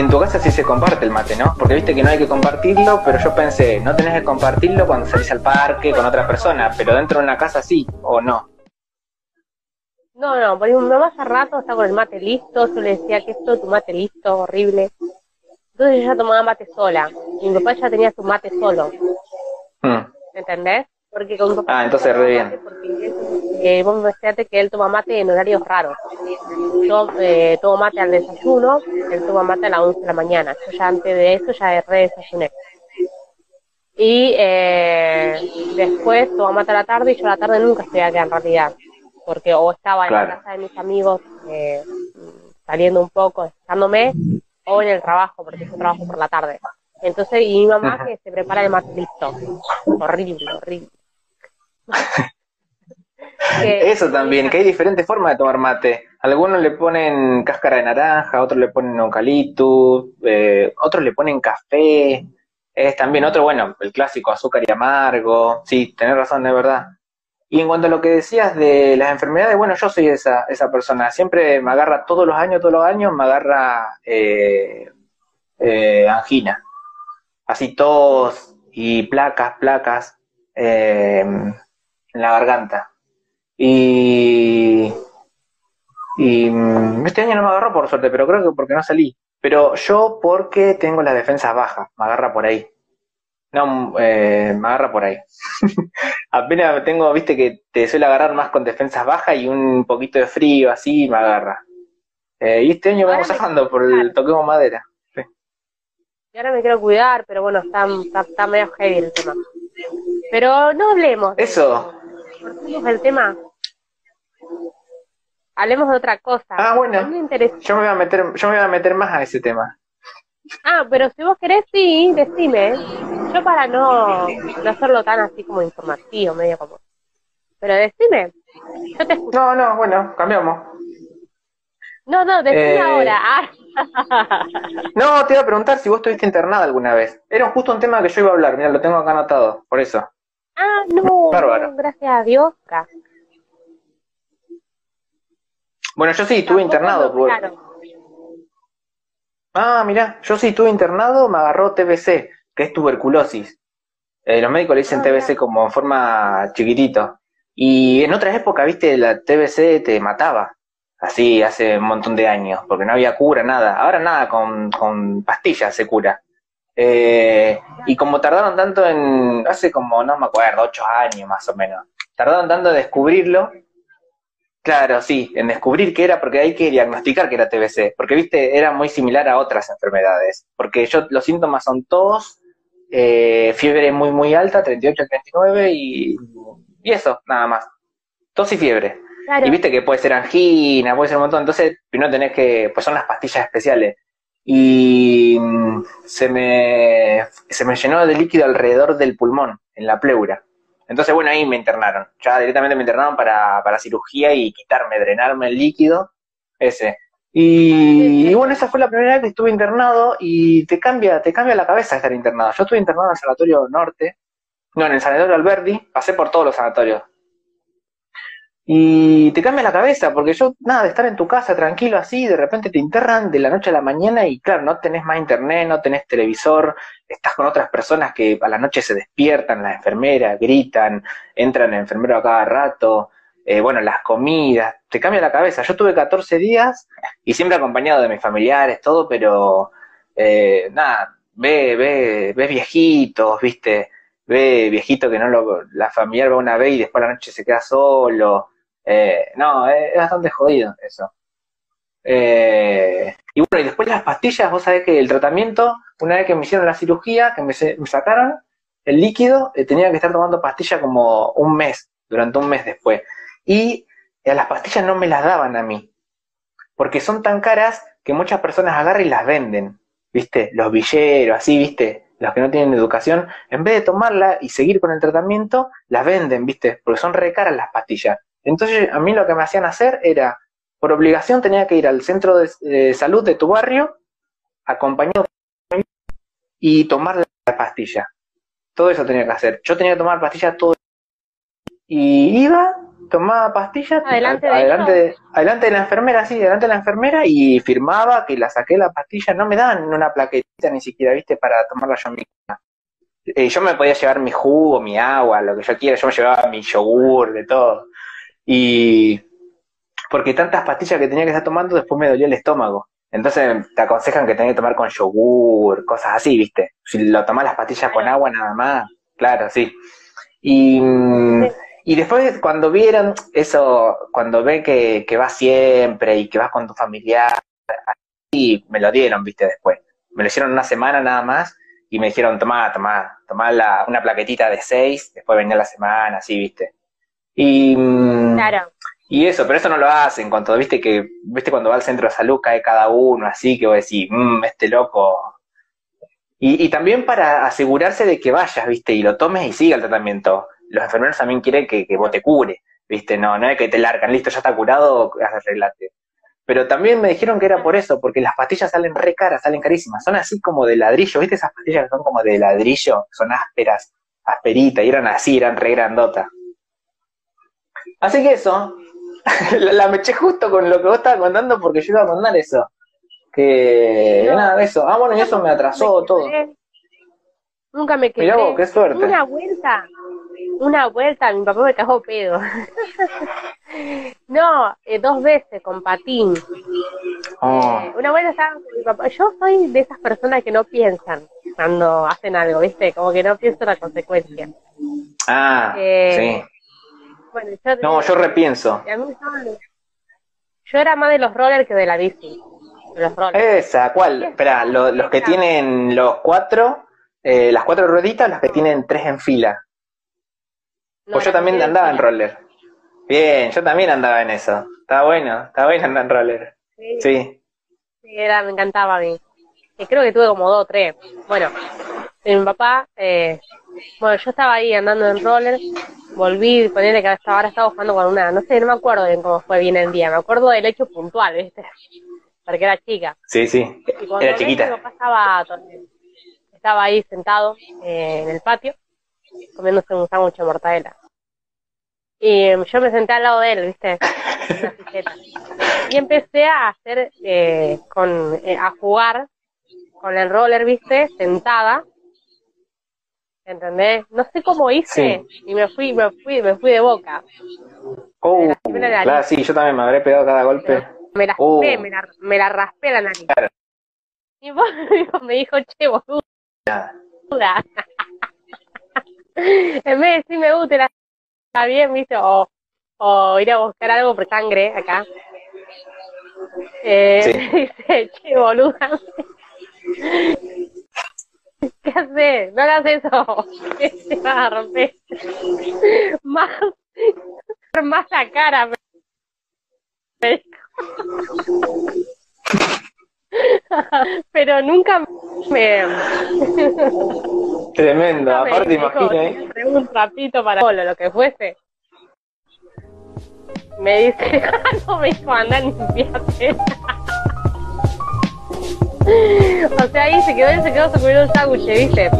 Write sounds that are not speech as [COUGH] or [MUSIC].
y en tu casa sí se comparte el mate, ¿no? Porque viste que no hay que compartirlo, pero yo pensé, no tenés que compartirlo cuando salís al parque con otra persona, pero dentro de una casa sí, o no. No, no, porque mi mamá hace rato está con el mate listo, yo le decía que esto tu mate listo, horrible. Entonces yo ya tomaba mate sola, y mi papá ya tenía su mate solo. Mm. ¿Entendés? Porque con mi papá Ah, entonces re bien. porque eh, vos fíjate que él toma mate en horarios raros. Yo eh, tomo mate al desayuno, él toma mate a las 11 de la mañana. Yo ya antes de eso ya re desayuné. Y eh, después tomo mate a la tarde y yo a la tarde nunca estoy acá en realidad. Porque o estaba en la casa de mis amigos eh, saliendo un poco, estándome, o en el trabajo, porque yo trabajo por la tarde. Entonces, y mi mamá Ajá. que se prepara el mate listo. Horrible, horrible. [LAUGHS] Eso también, que hay diferentes formas de tomar mate. Algunos le ponen cáscara de naranja, otros le ponen eucaliptus, eh, otros le ponen café. Es también otro, bueno, el clásico azúcar y amargo. Sí, tenés razón, de verdad. Y en cuanto a lo que decías de las enfermedades, bueno, yo soy esa, esa persona. Siempre me agarra todos los años, todos los años, me agarra eh, eh, angina. Así tos y placas, placas en la garganta. Y, y mm, este año no me agarró por suerte, pero creo que porque no salí. Pero yo porque tengo las defensas bajas, me agarra por ahí. No, eh, me agarra por ahí. [LAUGHS] Apenas tengo, viste que te suele agarrar más con defensas bajas y un poquito de frío, así me agarra. Eh, y este año Ahora vamos zafando por el toquemos madera. Y ahora me quiero cuidar, pero bueno, está, está, está medio heavy el tema. Pero no hablemos. Eso. Cortemos el tema. Hablemos de otra cosa. Ah, bueno. Yo me voy a meter, yo me voy a meter más a ese tema. Ah, pero si vos querés, sí, decime. Yo para no, no hacerlo tan así como informativo, medio como. Pero decime. Yo te escucho. No, no, bueno, cambiamos. No, no, decime Eh, ahora. Ah. [LAUGHS] No, te iba a preguntar si vos estuviste internada alguna vez. Era justo un tema que yo iba a hablar, mira, lo tengo acá anotado, por eso. Ah, no, Bárbaro. gracias a Dios. Bueno, yo sí estuve internado. por-. Ah, mira, yo sí estuve internado, me agarró TBC, que es tuberculosis. Eh, los médicos le dicen Ah, TBC mirá. como en forma chiquitito. Y en otras épocas, viste, la TBC te mataba. Así, hace un montón de años, porque no había cura, nada. Ahora nada, con, con pastillas se cura. Eh, y como tardaron tanto en, hace como, no me acuerdo, ocho años más o menos, tardaron tanto en descubrirlo, claro, sí, en descubrir qué era, porque hay que diagnosticar que era TBC, porque viste, era muy similar a otras enfermedades, porque yo, los síntomas son tos, eh, fiebre muy, muy alta, 38, 39, y, y eso, nada más, tos y fiebre. Claro. Y viste que puede ser angina, puede ser un montón. Entonces, primero tenés que, pues son las pastillas especiales. Y mm, se me, se me llenó de líquido alrededor del pulmón, en la pleura. Entonces, bueno, ahí me internaron. Ya directamente me internaron para, para cirugía y quitarme, drenarme el líquido. Ese. Y, y bueno, esa fue la primera vez que estuve internado y te cambia, te cambia la cabeza estar internado. Yo estuve internado en el Sanatorio Norte, no, en el Sanatorio Alberdi, pasé por todos los sanatorios. Y te cambia la cabeza, porque yo, nada, de estar en tu casa tranquilo así, de repente te internan de la noche a la mañana y claro, no tenés más internet, no tenés televisor, estás con otras personas que a la noche se despiertan, las enfermeras, gritan, entran el enfermero a cada rato, eh, bueno, las comidas, te cambia la cabeza. Yo tuve 14 días y siempre acompañado de mis familiares, todo, pero eh, nada, ve, ve, ves viejitos, viste, ve viejito que no lo, la familiar va una vez y después a la noche se queda solo. Eh, no, es, bastante jodido eso. Eh, y bueno, y después las pastillas, vos sabés que el tratamiento, una vez que me hicieron la cirugía, que me, sacaron el líquido, eh, tenía que estar tomando pastillas como un mes, durante un mes después. Y a las pastillas no me las daban a mí, porque son tan caras que muchas personas agarran y las venden, ¿viste? Los villeros, así, ¿viste? Los que no tienen educación, en vez de tomarla y seguir con el tratamiento, las venden, ¿viste? Porque son re caras las pastillas. Entonces, a mí lo que me hacían hacer era, por obligación, tenía que ir al centro de, de salud de tu barrio, acompañado y tomar la pastilla. Todo eso tenía que hacer. Yo tenía que tomar pastillas todo. Y iba, tomaba pastillas Adelante de adelante, de, adelante de la enfermera, sí, adelante de la enfermera y firmaba que la saqué la pastilla. No me dan una plaquetita ni siquiera, viste, para tomarla yo misma. Eh, yo me podía llevar mi jugo, mi agua, lo que yo quiera, yo me llevaba mi yogur, de todo. Y porque tantas pastillas que tenía que estar tomando, después me dolía el estómago. Entonces te aconsejan que tenés que tomar con yogur, cosas así, ¿viste? Si lo tomás las pastillas con agua nada más, claro, sí. Y, y después cuando vieron eso, cuando ven que, que vas siempre y que vas con tu familiar, y me lo dieron, ¿viste? Después. Me lo hicieron una semana nada más y me dijeron, tomá, tomá, tomá la, una plaquetita de seis, después venía la semana, así, ¿viste? Y, Claro. y eso, pero eso no lo hacen, cuando viste que, viste cuando va al centro de salud cae cada uno, así que vos decís, mmm, este loco. Y, y también para asegurarse de que vayas, viste, y lo tomes y siga el tratamiento. Los enfermeros también quieren que, que vos te cure, viste, no, no es que te largan, listo, ya está curado, arreglate. Pero también me dijeron que era por eso, porque las pastillas salen re caras, salen carísimas, son así como de ladrillo, viste esas pastillas que son como de ladrillo, son ásperas, asperitas, y eran así, eran re grandotas. Así que eso, [LAUGHS] la, la me eché justo con lo que vos estabas contando porque yo iba a contar eso. Que No. nada, eso. Ah, bueno, y eso me atrasó me todo. Nunca me quedé. Mirá vos, qué suerte. Una vuelta, una vuelta, mi papá me cagó pedo. [LAUGHS] no, eh, dos veces con patín. Oh, Eh, una vuelta estaba con mi papá. Yo soy de esas personas que no piensan cuando hacen algo, ¿viste? Como que no pienso la consecuencia. Ah, Eh, sí. Bueno, yo, No, yo repienso. yo era más de los rollers que de la bici. De los rollers. Esa, ¿cuál? Espera, lo- los que tienen los cuatro, eh, las cuatro rueditas, las que tienen tres en fila. No, Pues yo también andaba en roller. Bien, yo también andaba en eso. Está bueno, está bueno andar en roller. Sí, Sí. era, me encantaba a mí. Y creo que tuve como dos o tres. Bueno, mi papá, eh, bueno, yo estaba ahí andando en roller, volví, ponerle que hasta ahora estaba jugando con una, no sé, no me acuerdo bien cómo fue bien el día, me acuerdo del hecho puntual, ¿viste? [LAUGHS] Porque era chica. Sí, sí. Era chiquita. Mi papá estaba, estaba ahí sentado eh, en el patio, comiéndose un sándwich de mortadela. Y eh, yo me senté al lado de él, ¿viste? [LAUGHS] Y empecé a hacer, eh, con, eh, a jugar con el roller, ¿viste? Sentada. ¿Entendés? No sé cómo hice. Y me fui, me fui, me fui de boca. Oh, la claro, sí, yo también me habré pegado cada golpe. Me la, Oh. raspé, me la, me la raspé la nariz. Y vos [LAUGHS] me dijo, che, boludo. duda. [LAUGHS] en vez de decirme, uh, te la está bien, ¿viste? O, o ir a buscar algo por sangre acá. Eh, Sí. [LAUGHS] Dice, che, boluda. ¿Qué haces? No hagas eso. [LAUGHS] Te vas a romper. Más, más la cara. Pero nunca me, Tremendo, me aparte imagina, ¿eh? "Te traigo un trapito para solo, lo que fuese. Me dice, [LAUGHS] "Ah, no me dijo, anda, limpiate. O sea, ahí se quedó, se quedó, se comió un sándwich, ¿viste?